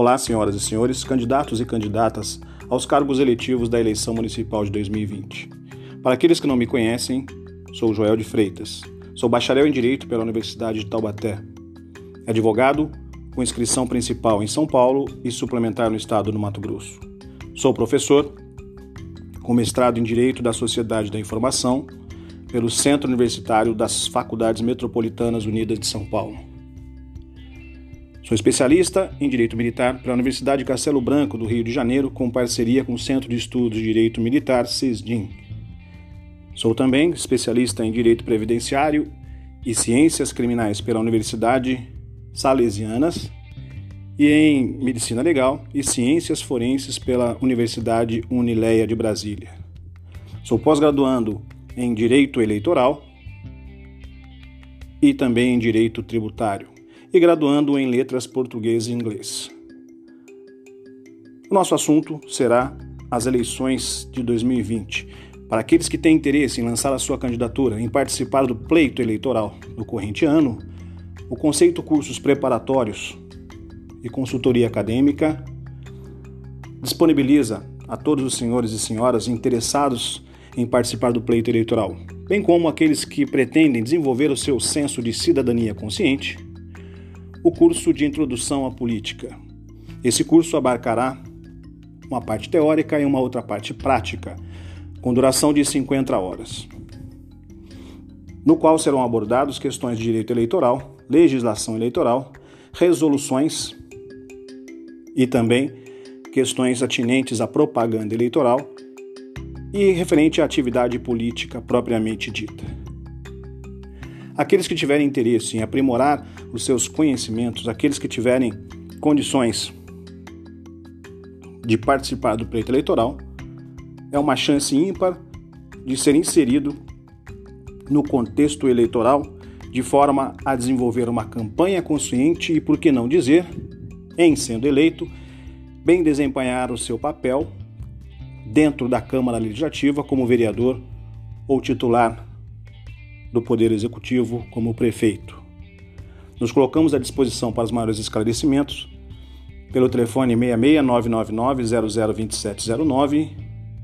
Olá, senhoras e senhores, candidatos e candidatas aos cargos eletivos da eleição municipal de 2020. Para aqueles que não me conhecem, sou Joel de Freitas. Sou bacharel em Direito pela Universidade de Taubaté. Advogado com inscrição principal em São Paulo e suplementar no estado do Mato Grosso. Sou professor com mestrado em Direito da Sociedade da Informação pelo Centro Universitário das Faculdades Metropolitanas Unidas de São Paulo. Sou especialista em Direito Militar pela Universidade de Castelo Branco, do Rio de Janeiro, com parceria com o Centro de Estudos de Direito Militar, CISDIM. Sou também especialista em Direito Previdenciário e Ciências Criminais pela Universidade Salesianas e em Medicina Legal e Ciências Forenses pela Universidade Unileia de Brasília. Sou pós-graduando em Direito Eleitoral e também em Direito Tributário e graduando em Letras Português e Inglês. O nosso assunto será as eleições de 2020. Para aqueles que têm interesse em lançar a sua candidatura, em participar do pleito eleitoral do corrente ano, o conceito Cursos Preparatórios e Consultoria Acadêmica disponibiliza a todos os senhores e senhoras interessados em participar do pleito eleitoral, bem como aqueles que pretendem desenvolver o seu senso de cidadania consciente o curso de Introdução à Política. Esse curso abarcará uma parte teórica e uma outra parte prática, com duração de 50 horas, no qual serão abordados questões de direito eleitoral, legislação eleitoral, resoluções e também questões atinentes à propaganda eleitoral e referente à atividade política propriamente dita. Aqueles que tiverem interesse em aprimorar os seus conhecimentos, aqueles que tiverem condições de participar do pleito eleitoral, é uma chance ímpar de ser inserido no contexto eleitoral de forma a desenvolver uma campanha consciente e, por que não dizer, em sendo eleito, bem desempenhar o seu papel dentro da Câmara Legislativa como vereador ou titular do Poder Executivo como prefeito. Nos colocamos à disposição para os maiores esclarecimentos pelo telefone 66999002709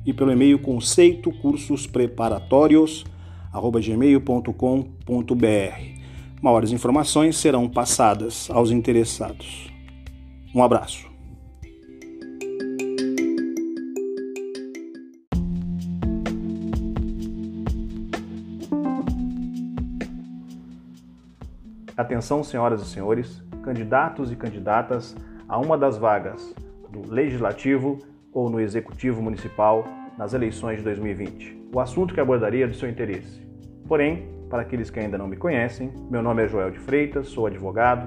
e pelo e-mail conceito cursos preparatórios gmail.com.br. Maiores informações serão passadas aos interessados. Um abraço. Atenção, senhoras e senhores, candidatos e candidatas a uma das vagas do Legislativo ou no Executivo Municipal nas eleições de 2020. O assunto que abordaria é do seu interesse. Porém, para aqueles que ainda não me conhecem, meu nome é Joel de Freitas, sou advogado,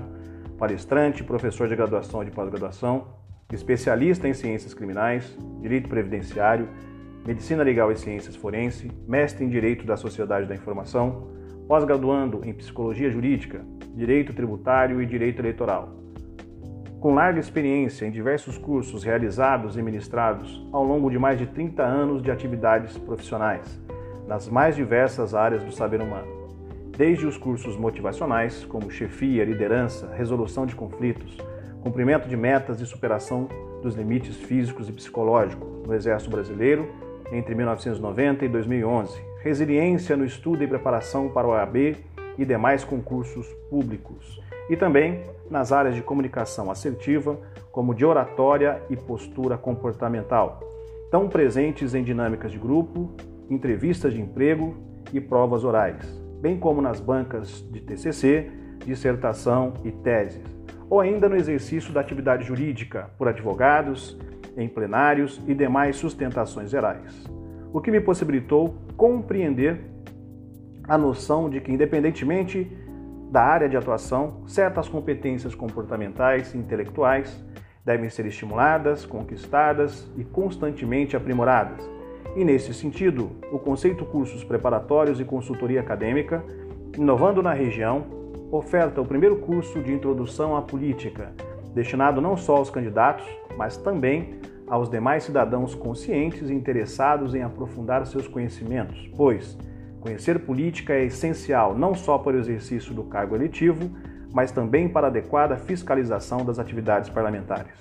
palestrante, professor de graduação e de pós-graduação, especialista em ciências criminais, direito previdenciário, medicina legal e ciências forense, mestre em direito da sociedade da informação, pós-graduando em Psicologia Jurídica, Direito Tributário e Direito Eleitoral. Com larga experiência em diversos cursos realizados e ministrados ao longo de mais de 30 anos de atividades profissionais, nas mais diversas áreas do saber humano, desde os cursos motivacionais, como chefia, liderança, resolução de conflitos, cumprimento de metas e superação dos limites físicos e psicológicos no Exército Brasileiro entre 1990 e 2011, resiliência no estudo e preparação para o OAB e demais concursos públicos, e também nas áreas de comunicação assertiva, como de oratória e postura comportamental, tão presentes em dinâmicas de grupo, entrevistas de emprego e provas orais, bem como nas bancas de TCC, dissertação e teses, ou ainda no exercício da atividade jurídica por advogados, em plenários e demais sustentações gerais o que me possibilitou compreender a noção de que, independentemente da área de atuação, certas competências comportamentais e intelectuais devem ser estimuladas, conquistadas e constantemente aprimoradas. E nesse sentido, o conceito cursos preparatórios e consultoria acadêmica, inovando na região, oferta o primeiro curso de introdução à política, destinado não só aos candidatos, mas também aos demais cidadãos conscientes e interessados em aprofundar seus conhecimentos, pois conhecer política é essencial não só para o exercício do cargo eletivo, mas também para a adequada fiscalização das atividades parlamentares.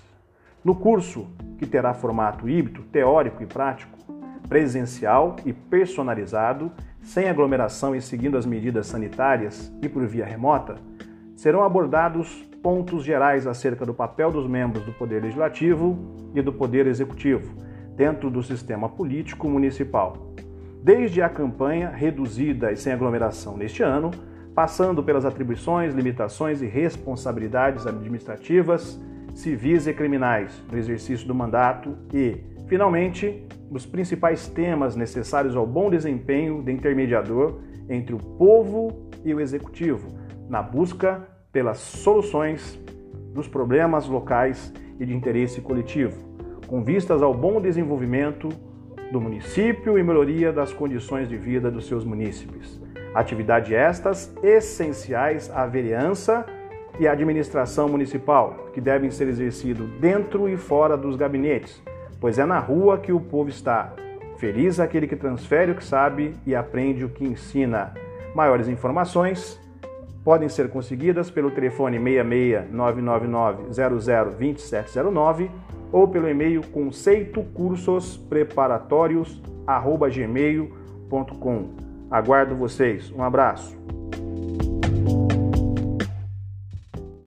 No curso, que terá formato híbrido, teórico e prático, presencial e personalizado, sem aglomeração e seguindo as medidas sanitárias e por via remota, serão abordados pontos gerais acerca do papel dos membros do Poder Legislativo e do Poder Executivo dentro do sistema político municipal. Desde a campanha reduzida e sem aglomeração neste ano, passando pelas atribuições, limitações e responsabilidades administrativas, civis e criminais no exercício do mandato e, finalmente, os principais temas necessários ao bom desempenho de intermediador entre o povo e o executivo, na busca pelas soluções dos problemas locais e de interesse coletivo, com vistas ao bom desenvolvimento do município e melhoria das condições de vida dos seus munícipes. Atividades estas essenciais à vereança e à administração municipal, que devem ser exercidas dentro e fora dos gabinetes, pois é na rua que o povo está. Feliz aquele que transfere o que sabe e aprende o que ensina. Maiores informações podem ser conseguidas pelo telefone 66 999 002709 ou pelo e-mail conceitocursos preparatórios@gmail.com. Aguardo vocês. Um abraço.